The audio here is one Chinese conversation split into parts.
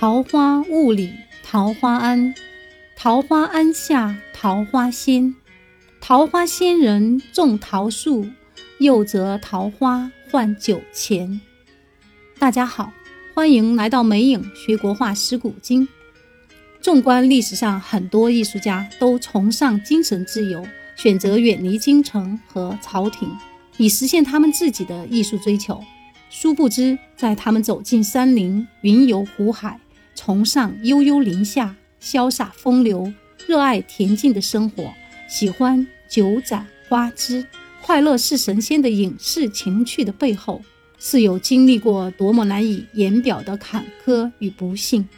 桃花坞里桃花庵，桃花庵下桃花仙。桃花仙人种桃树，又择桃花换酒钱。大家好，欢迎来到美影学国画识古今。纵观历史上，很多艺术家都崇尚精神自由，选择远离京城和朝廷，以实现他们自己的艺术追求。殊不知，在他们走进山林、云游湖海、崇尚悠悠林下、潇洒风流、热爱恬静的生活、喜欢酒盏花枝、快乐是神仙的隐士情趣的背后，是有经历过多么难以言表的坎坷与不幸。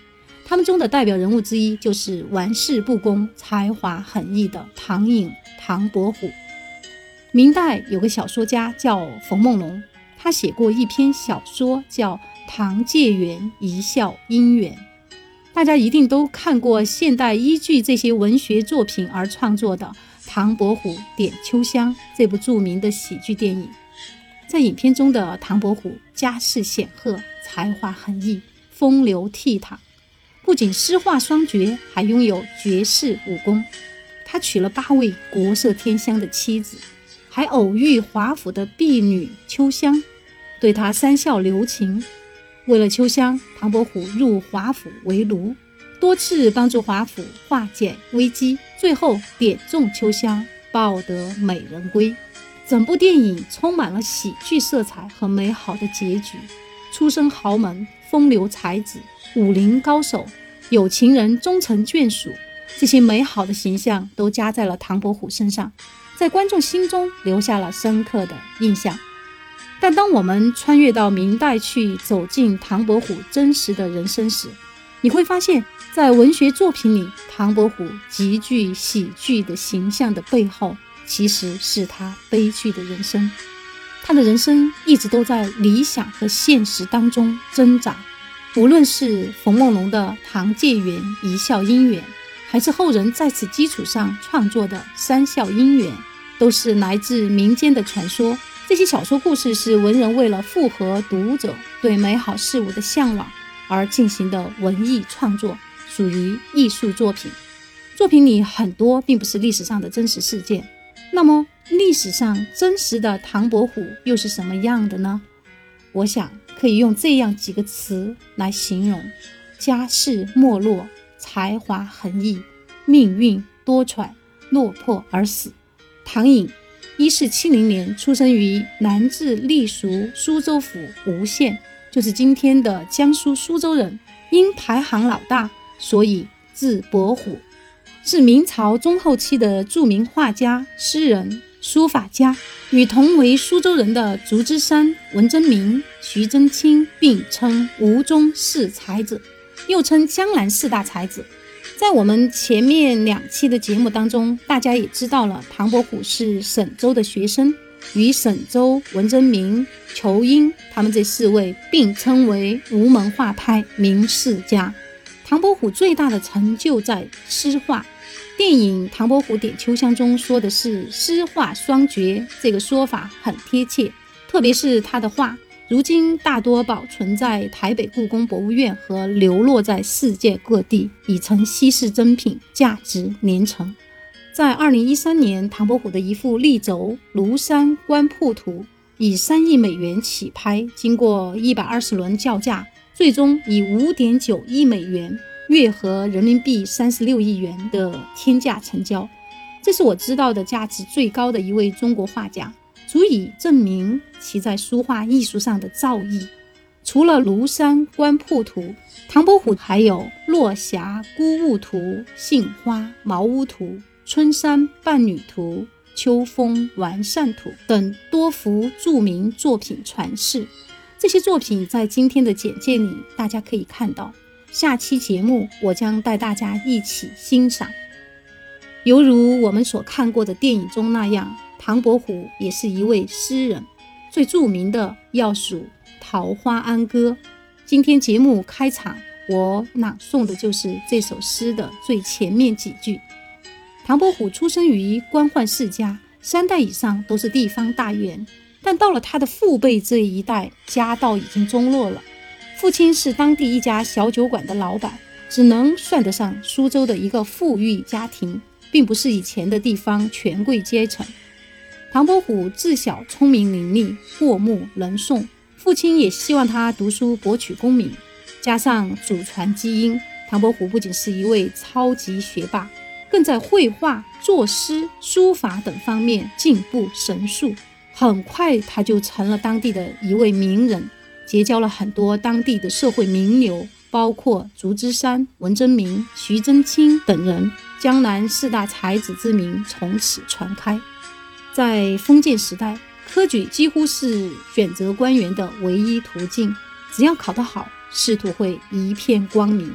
他们中的代表人物之一，就是玩世不恭、才华横溢的唐寅唐伯虎。明代有个小说家叫冯梦龙，他写过一篇小说叫《唐介元一笑姻缘》，大家一定都看过。现代依据这些文学作品而创作的《唐伯虎点秋香》这部著名的喜剧电影，在影片中的唐伯虎家世显赫，才华横溢，风流倜傥。不仅诗画双绝，还拥有绝世武功。他娶了八位国色天香的妻子，还偶遇华府的婢女秋香，对他三笑留情。为了秋香，唐伯虎入华府为奴，多次帮助华府化解危机，最后点中秋香，抱得美人归。整部电影充满了喜剧色彩和美好的结局。出身豪门，风流才子。武林高手、有情人终成眷属，这些美好的形象都加在了唐伯虎身上，在观众心中留下了深刻的印象。但当我们穿越到明代去，走进唐伯虎真实的人生时，你会发现，在文学作品里，唐伯虎极具喜剧的形象的背后，其实是他悲剧的人生。他的人生一直都在理想和现实当中挣扎。无论是冯梦龙的《唐介元一笑姻缘》，还是后人在此基础上创作的《三笑姻缘》，都是来自民间的传说。这些小说故事是文人为了符合读者对美好事物的向往而进行的文艺创作，属于艺术作品。作品里很多并不是历史上的真实事件。那么，历史上真实的唐伯虎又是什么样的呢？我想。可以用这样几个词来形容：家世没落，才华横溢，命运多舛，落魄而死。唐寅，一四七零年出生于南至隶属苏州府吴县，就是今天的江苏苏州人。因排行老大，所以字伯虎，是明朝中后期的著名画家、诗人。书法家与同为苏州人的竹枝山、文征明、徐祯卿并称吴中四才子，又称江南四大才子。在我们前面两期的节目当中，大家也知道了，唐伯虎是沈周的学生，与沈周、文征明、仇英他们这四位并称为吴门画派名世家。唐伯虎最大的成就在诗画。电影《唐伯虎点秋香》中说的是诗画双绝，这个说法很贴切。特别是他的画，如今大多保存在台北故宫博物院和流落在世界各地，已成稀世珍品，价值连城。在二零一三年，唐伯虎的一幅立轴《庐山观瀑图》以三亿美元起拍，经过一百二十轮叫价，最终以五点九亿美元。约合人民币三十六亿元的天价成交，这是我知道的价值最高的一位中国画家，足以证明其在书画艺术上的造诣。除了《庐山观瀑图》，唐伯虎还有《落霞孤鹜图》《杏花茅屋图》《春山伴女图》《秋风完善图》等多幅著名作品传世。这些作品在今天的简介里，大家可以看到。下期节目，我将带大家一起欣赏。犹如我们所看过的电影中那样，唐伯虎也是一位诗人，最著名的要数《桃花庵歌》。今天节目开场，我朗诵的就是这首诗的最前面几句。唐伯虎出生于官宦世家，三代以上都是地方大员，但到了他的父辈这一代，家道已经中落了。父亲是当地一家小酒馆的老板，只能算得上苏州的一个富裕家庭，并不是以前的地方权贵阶层。唐伯虎自小聪明伶俐，过目能诵，父亲也希望他读书博取功名。加上祖传基因，唐伯虎不仅是一位超级学霸，更在绘画、作诗、书法等方面进步神速。很快，他就成了当地的一位名人，结交了很多当地的社会名流，包括竹枝山、文征明、徐祯卿等人。江南四大才子之名从此传开。在封建时代，科举几乎是选择官员的唯一途径。只要考得好，仕途会一片光明。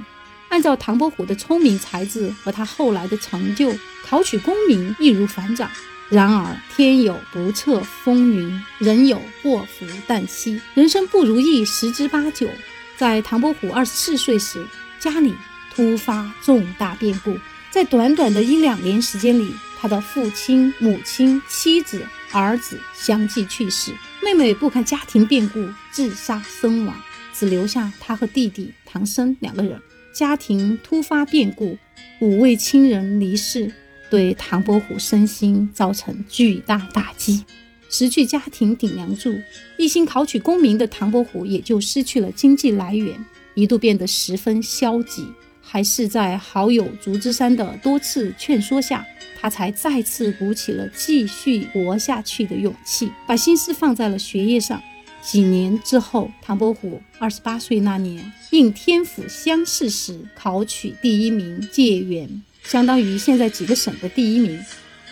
按照唐伯虎的聪明才智和他后来的成就，考取功名易如反掌。然而天有不测风云，人有祸福旦夕，人生不如意十之八九。在唐伯虎二十四岁时，家里突发重大变故，在短短的一两年时间里。他的父亲、母亲、妻子、儿子相继去世，妹妹不堪家庭变故自杀身亡，只留下他和弟弟唐僧两个人。家庭突发变故，五位亲人离世，对唐伯虎身心造成巨大打击。失去家庭顶梁柱，一心考取功名的唐伯虎也就失去了经济来源，一度变得十分消极。还是在好友竹枝山的多次劝说下。他才再次鼓起了继续活下去的勇气，把心思放在了学业上。几年之后，唐伯虎二十八岁那年，应天府乡试时考取第一名，解元，相当于现在几个省的第一名。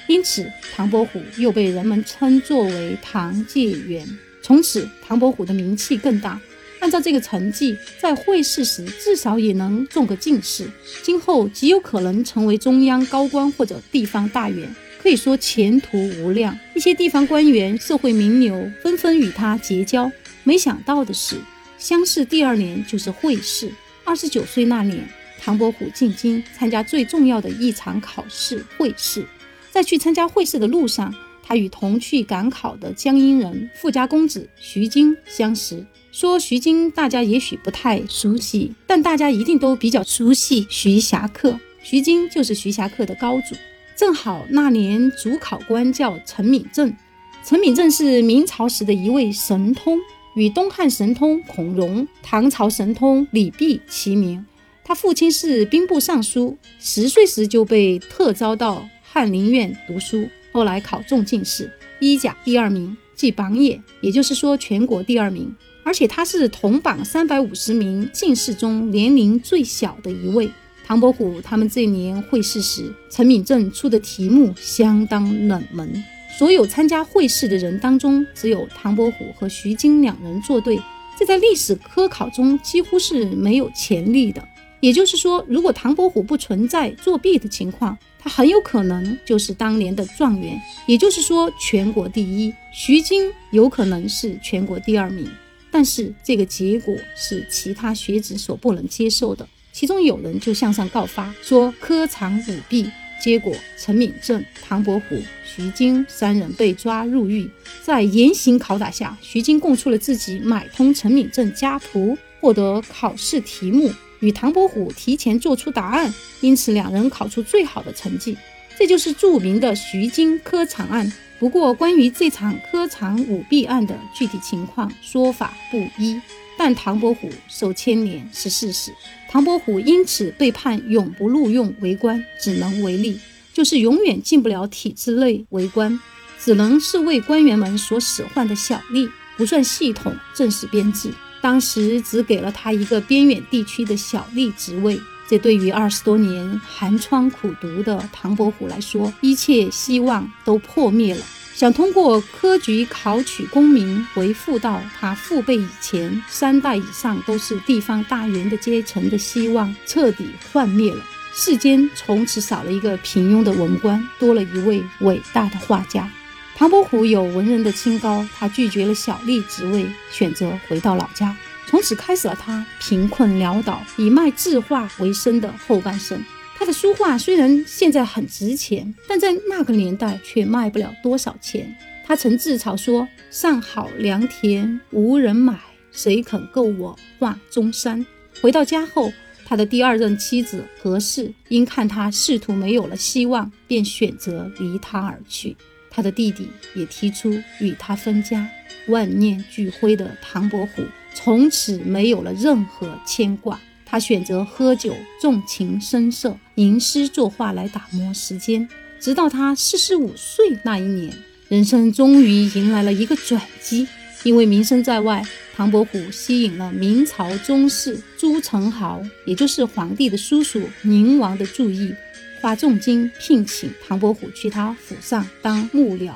因此，唐伯虎又被人们称作为唐解元。从此，唐伯虎的名气更大。按照这个成绩，在会试时至少也能中个进士，今后极有可能成为中央高官或者地方大员，可以说前途无量。一些地方官员、社会名流纷纷与他结交。没想到的是，乡试第二年就是会试。二十九岁那年，唐伯虎进京参加最重要的一场考试——会试。在去参加会试的路上，他与同去赶考的江阴人富家公子徐经相识。说徐经，大家也许不太熟悉，但大家一定都比较熟悉徐霞客。徐经就是徐霞客的高祖。正好那年主考官叫陈敏正，陈敏正是明朝时的一位神通，与东汉神通孔融、唐朝神通李泌齐名。他父亲是兵部尚书，十岁时就被特招到翰林院读书，后来考中进士，一甲第二名，即榜眼，也就是说全国第二名。而且他是同榜三百五十名进士中年龄最小的一位。唐伯虎他们这年会试时，陈敏正出的题目相当冷门，所有参加会试的人当中，只有唐伯虎和徐经两人作对，这在历史科考中几乎是没有前例的。也就是说，如果唐伯虎不存在作弊的情况，他很有可能就是当年的状元，也就是说全国第一。徐经有可能是全国第二名。但是这个结果是其他学子所不能接受的，其中有人就向上告发说科场舞弊，结果陈敏正、唐伯虎、徐经三人被抓入狱。在严刑拷打下，徐经供出了自己买通陈敏正家仆，获得考试题目，与唐伯虎提前做出答案，因此两人考出最好的成绩。这就是著名的徐经科场案。不过，关于这场科场舞弊案的具体情况，说法不一。但唐伯虎受牵连是事实。唐伯虎因此被判永不录用为官，只能为吏，就是永远进不了体制内为官，只能是为官员们所使唤的小吏，不算系统正式编制。当时只给了他一个边远地区的小吏职位。这对于二十多年寒窗苦读的唐伯虎来说，一切希望都破灭了。想通过科举考取功名，回复到他父辈以前三代以上都是地方大员的阶层的希望，彻底幻灭了。世间从此少了一个平庸的文官，多了一位伟大的画家。唐伯虎有文人的清高，他拒绝了小吏职位，选择回到老家。从此开始了他贫困潦倒、以卖字画为生的后半生。他的书画虽然现在很值钱，但在那个年代却卖不了多少钱。他曾自嘲说：“上好良田无人买，谁肯购我画中山？回到家后，他的第二任妻子何氏因看他仕途没有了希望，便选择离他而去。他的弟弟也提出与他分家。万念俱灰的唐伯虎从此没有了任何牵挂。他选择喝酒、纵情声色、吟诗作画来打磨时间，直到他四十五岁那一年，人生终于迎来了一个转机。因为名声在外，唐伯虎吸引了明朝宗室朱宸濠，也就是皇帝的叔叔宁王的注意，花重金聘请唐伯虎去他府上当幕僚。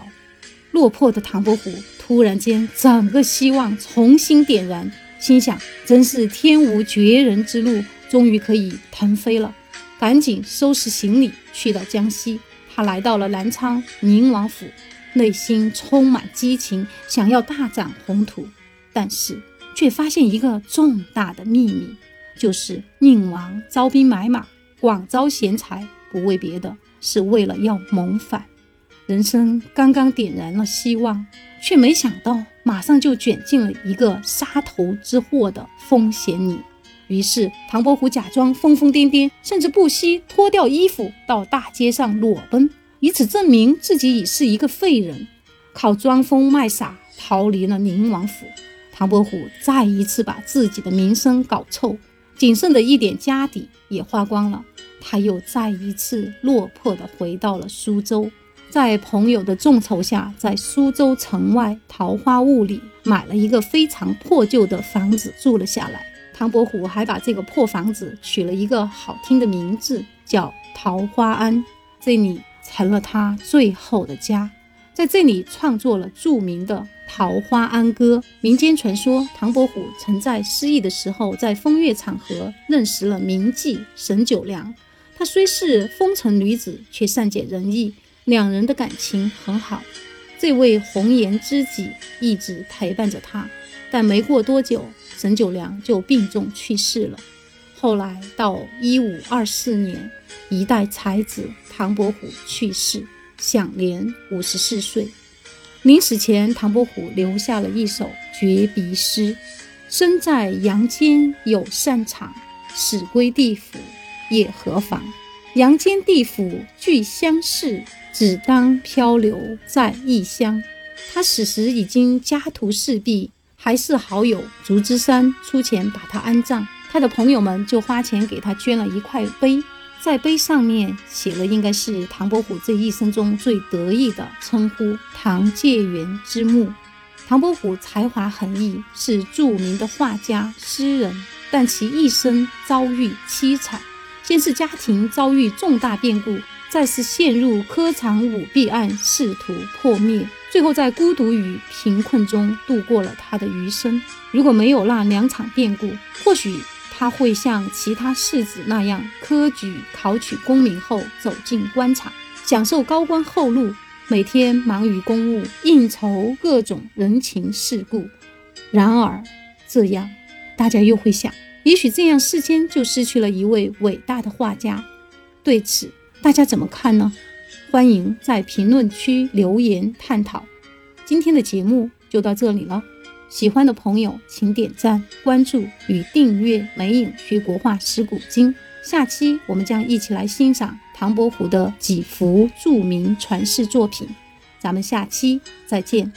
落魄的唐伯虎突然间整个希望重新点燃。心想，真是天无绝人之路，终于可以腾飞了。赶紧收拾行李，去到江西。他来到了南昌宁王府，内心充满激情，想要大展宏图。但是却发现一个重大的秘密，就是宁王招兵买马，广招贤才，不为别的，是为了要谋反。人生刚刚点燃了希望。却没想到，马上就卷进了一个杀头之祸的风险里。于是，唐伯虎假装疯疯癫癫，甚至不惜脱掉衣服到大街上裸奔，以此证明自己已是一个废人，靠装疯卖傻逃离了宁王府。唐伯虎再一次把自己的名声搞臭，仅剩的一点家底也花光了，他又再一次落魄地回到了苏州。在朋友的众筹下，在苏州城外桃花坞里买了一个非常破旧的房子住了下来。唐伯虎还把这个破房子取了一个好听的名字，叫桃花庵，这里成了他最后的家。在这里创作了著名的《桃花庵歌》。民间传说，唐伯虎曾在失意的时候，在风月场合认识了名妓沈九良。她虽是风尘女子，却善解人意。两人的感情很好，这位红颜知己一直陪伴着他，但没过多久，沈九良就病重去世了。后来到一五二四年，一代才子唐伯虎去世，享年五十四岁。临死前，唐伯虎留下了一首绝笔诗：“身在阳间有善场，死归地府也何妨？阳间地府俱相似。”只当漂流在异乡。他死时已经家徒四壁，还是好友竹枝山出钱把他安葬。他的朋友们就花钱给他捐了一块碑，在碑上面写了应该是唐伯虎这一生中最得意的称呼——唐介元之墓。唐伯虎才华横溢，是著名的画家、诗人，但其一生遭遇凄惨，先是家庭遭遇重大变故。再是陷入科场舞弊案，试图破灭，最后在孤独与贫困中度过了他的余生。如果没有那两场变故，或许他会像其他士子那样科举考取功名后走进官场，享受高官厚禄，每天忙于公务，应酬各种人情世故。然而，这样大家又会想，也许这样世间就失去了一位伟大的画家。对此。大家怎么看呢？欢迎在评论区留言探讨。今天的节目就到这里了，喜欢的朋友请点赞、关注与订阅《美影学国画识古今》。下期我们将一起来欣赏唐伯虎的几幅著名传世作品。咱们下期再见。